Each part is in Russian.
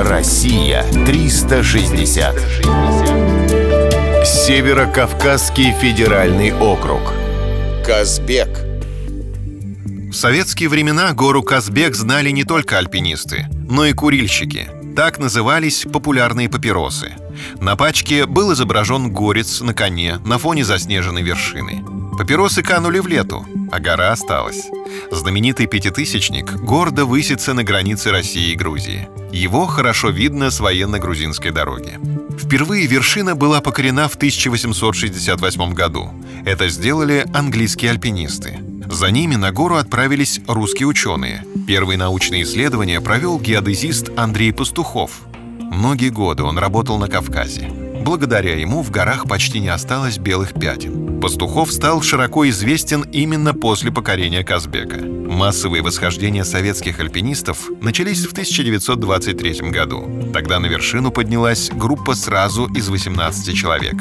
Россия 360. Северо-Кавказский федеральный округ. Казбек. В советские времена гору Казбек знали не только альпинисты, но и курильщики. Так назывались популярные папиросы. На пачке был изображен горец на коне на фоне заснеженной вершины. Папиросы канули в лету, а гора осталась. Знаменитый пятитысячник гордо высится на границе России и Грузии. Его хорошо видно с военно-грузинской дороги. Впервые вершина была покорена в 1868 году. Это сделали английские альпинисты. За ними на гору отправились русские ученые. Первые научные исследования провел геодезист Андрей Пастухов. Многие годы он работал на Кавказе. Благодаря ему в горах почти не осталось белых пятен. Пастухов стал широко известен именно после покорения Казбека. Массовые восхождения советских альпинистов начались в 1923 году. Тогда на вершину поднялась группа сразу из 18 человек.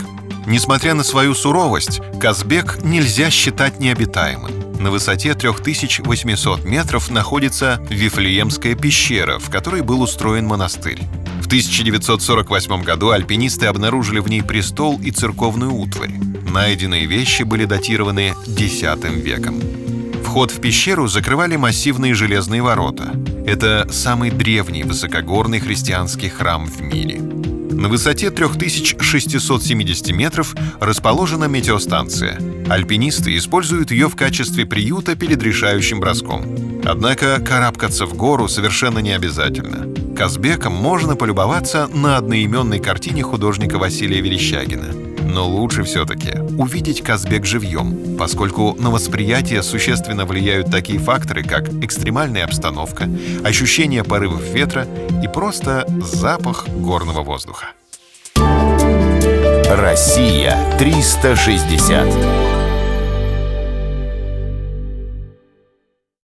Несмотря на свою суровость, Казбек нельзя считать необитаемым. На высоте 3800 метров находится Вифлеемская пещера, в которой был устроен монастырь. В 1948 году альпинисты обнаружили в ней престол и церковную утварь. Найденные вещи были датированы X веком. Вход в пещеру закрывали массивные железные ворота. Это самый древний высокогорный христианский храм в мире. На высоте 3670 метров расположена метеостанция. Альпинисты используют ее в качестве приюта перед решающим броском. Однако карабкаться в гору совершенно не обязательно. Казбеком можно полюбоваться на одноименной картине художника Василия Верещагина. Но лучше все-таки увидеть Казбек живьем, поскольку на восприятие существенно влияют такие факторы, как экстремальная обстановка, ощущение порывов ветра и просто запах горного воздуха. Россия 360.